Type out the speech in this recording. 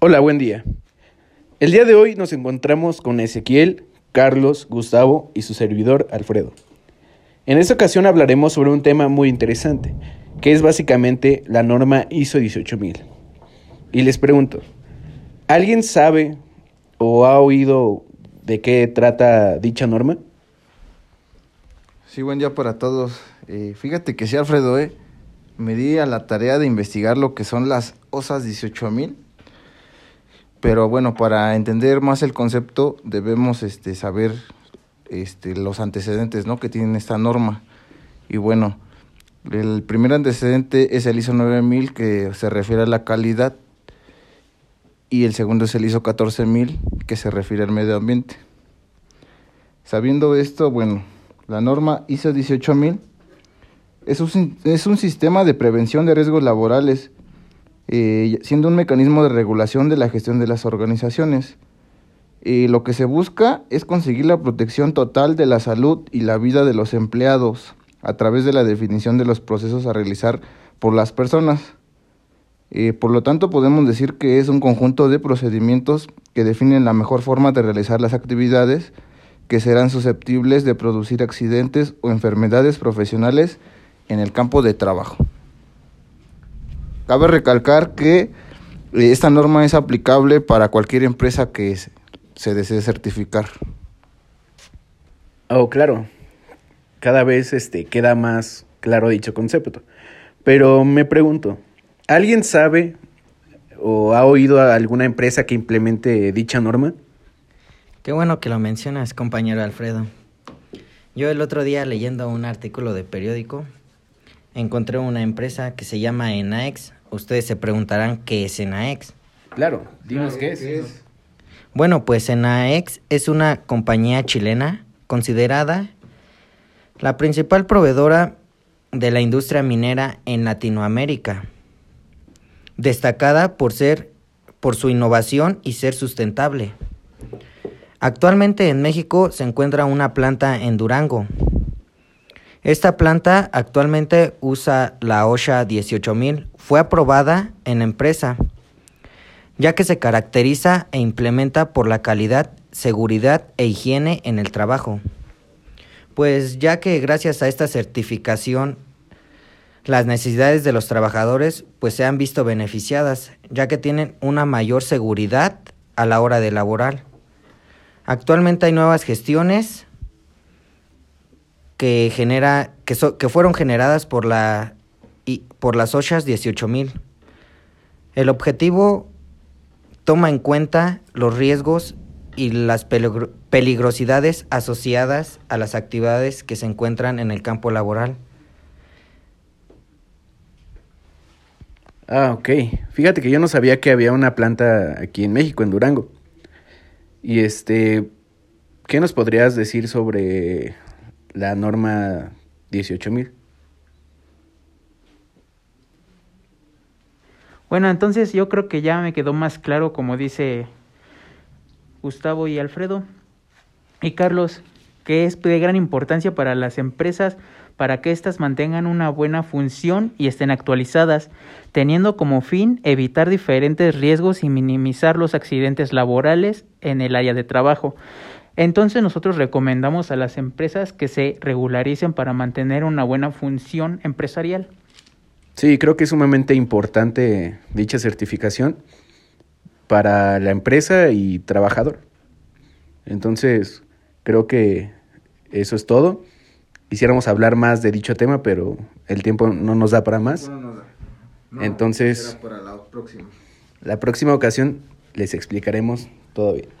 Hola, buen día. El día de hoy nos encontramos con Ezequiel, Carlos, Gustavo y su servidor Alfredo. En esta ocasión hablaremos sobre un tema muy interesante, que es básicamente la norma ISO 18000. Y les pregunto, ¿alguien sabe o ha oído de qué trata dicha norma? Sí, buen día para todos. Eh, fíjate que sí, Alfredo, eh, me di a la tarea de investigar lo que son las OSAS 18000. Pero bueno, para entender más el concepto debemos este, saber este, los antecedentes ¿no? que tiene esta norma. Y bueno, el primer antecedente es el ISO 9000 que se refiere a la calidad y el segundo es el ISO 14000 que se refiere al medio ambiente. Sabiendo esto, bueno, la norma ISO 18000 es un, es un sistema de prevención de riesgos laborales, eh, siendo un mecanismo de regulación de la gestión de las organizaciones. Y lo que se busca es conseguir la protección total de la salud y la vida de los empleados a través de la definición de los procesos a realizar por las personas. Eh, por lo tanto, podemos decir que es un conjunto de procedimientos que definen la mejor forma de realizar las actividades que serán susceptibles de producir accidentes o enfermedades profesionales en el campo de trabajo. Cabe recalcar que eh, esta norma es aplicable para cualquier empresa que se desee certificar. Oh, claro. Cada vez este, queda más claro dicho concepto. Pero me pregunto, ¿alguien sabe o ha oído a alguna empresa que implemente dicha norma? Qué bueno que lo mencionas, compañero Alfredo. Yo el otro día leyendo un artículo de periódico encontré una empresa que se llama Enaex. Ustedes se preguntarán qué es Enaex. Claro, dinos qué es. Bueno, pues Enaex es una compañía chilena considerada la principal proveedora de la industria minera en Latinoamérica, destacada por ser por su innovación y ser sustentable. Actualmente en México se encuentra una planta en Durango, esta planta actualmente usa la OSHA 18000. Fue aprobada en empresa, ya que se caracteriza e implementa por la calidad, seguridad e higiene en el trabajo. Pues ya que gracias a esta certificación las necesidades de los trabajadores pues se han visto beneficiadas, ya que tienen una mayor seguridad a la hora de laborar. Actualmente hay nuevas gestiones que genera que, que fueron generadas por la y, por las OSHAs 18000. El objetivo toma en cuenta los riesgos y las peligrosidades asociadas a las actividades que se encuentran en el campo laboral. Ah, ok. Fíjate que yo no sabía que había una planta aquí en México, en Durango. Y este, ¿qué nos podrías decir sobre la norma 18.000. Bueno, entonces yo creo que ya me quedó más claro, como dice Gustavo y Alfredo. Y Carlos, que es de gran importancia para las empresas para que éstas mantengan una buena función y estén actualizadas, teniendo como fin evitar diferentes riesgos y minimizar los accidentes laborales en el área de trabajo. Entonces nosotros recomendamos a las empresas que se regularicen para mantener una buena función empresarial. Sí, creo que es sumamente importante dicha certificación para la empresa y trabajador. Entonces, creo que eso es todo. Quisiéramos hablar más de dicho tema, pero el tiempo no nos da para más. Entonces, para la próxima. La próxima ocasión les explicaremos todo bien.